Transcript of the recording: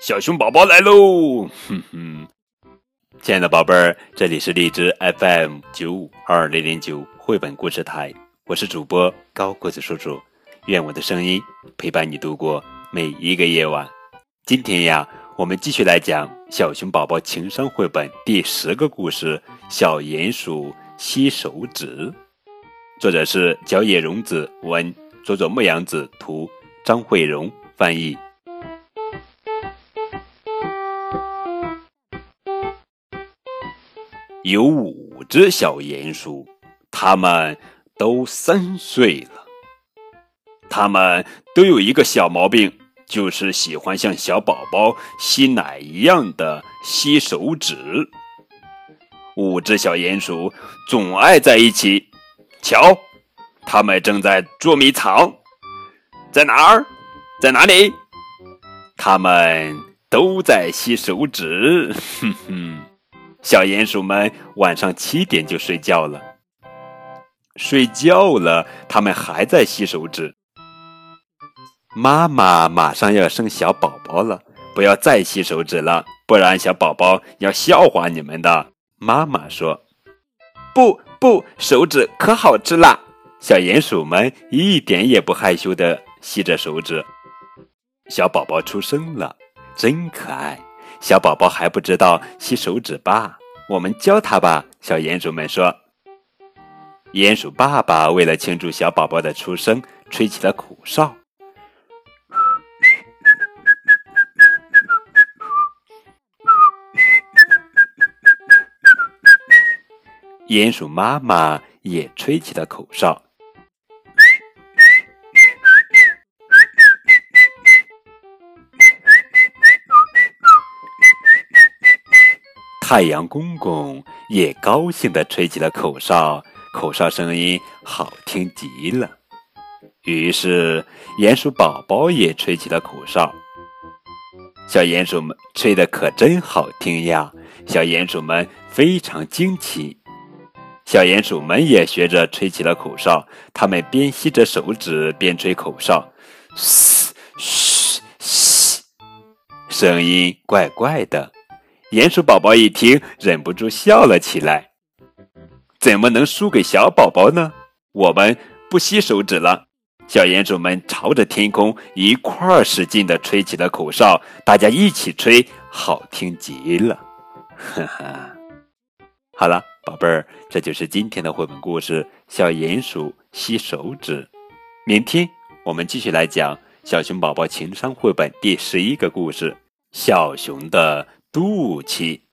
小熊宝宝来喽！哼哼，亲爱的宝贝儿，这里是荔枝 FM 九五二零零九绘本故事台，我是主播高个子叔叔，愿我的声音陪伴你度过每一个夜晚。今天呀，我们继续来讲小熊宝宝情商绘本第十个故事《小鼹鼠吸手指》，作者是角野荣子文，佐佐木阳子图，张慧荣翻译。有五只小鼹鼠，它们都三岁了。它们都有一个小毛病，就是喜欢像小宝宝吸奶一样的吸手指。五只小鼹鼠总爱在一起。瞧，他们正在捉迷藏，在哪儿？在哪里？他们都在吸手指。哼哼。小鼹鼠们晚上七点就睡觉了。睡觉了，他们还在吸手指。妈妈马上要生小宝宝了，不要再吸手指了，不然小宝宝要笑话你们的。妈妈说：“不不，手指可好吃啦！”小鼹鼠们一点也不害羞的吸着手指。小宝宝出生了，真可爱。小宝宝还不知道吸手指吧？我们教他吧。小鼹鼠们说。鼹鼠爸爸为了庆祝小宝宝的出生，吹起了口哨。鼹鼠妈妈也吹起了口哨。太阳公公也高兴地吹起了口哨，口哨声音好听极了。于是，鼹鼠宝宝也吹起了口哨。小鼹鼠们吹的可真好听呀！小鼹鼠们非常惊奇。小鼹鼠们也学着吹起了口哨，它们边吸着手指边吹口哨，嘶嘘嘘，声音怪怪的。鼹鼠宝宝一听，忍不住笑了起来。怎么能输给小宝宝呢？我们不吸手指了。小鼹鼠们朝着天空一块儿使劲地吹起了口哨，大家一起吹，好听极了。哈哈，好了，宝贝儿，这就是今天的绘本故事《小鼹鼠吸手指》。明天我们继续来讲小熊宝宝情商绘本第十一个故事：小熊的。肚脐。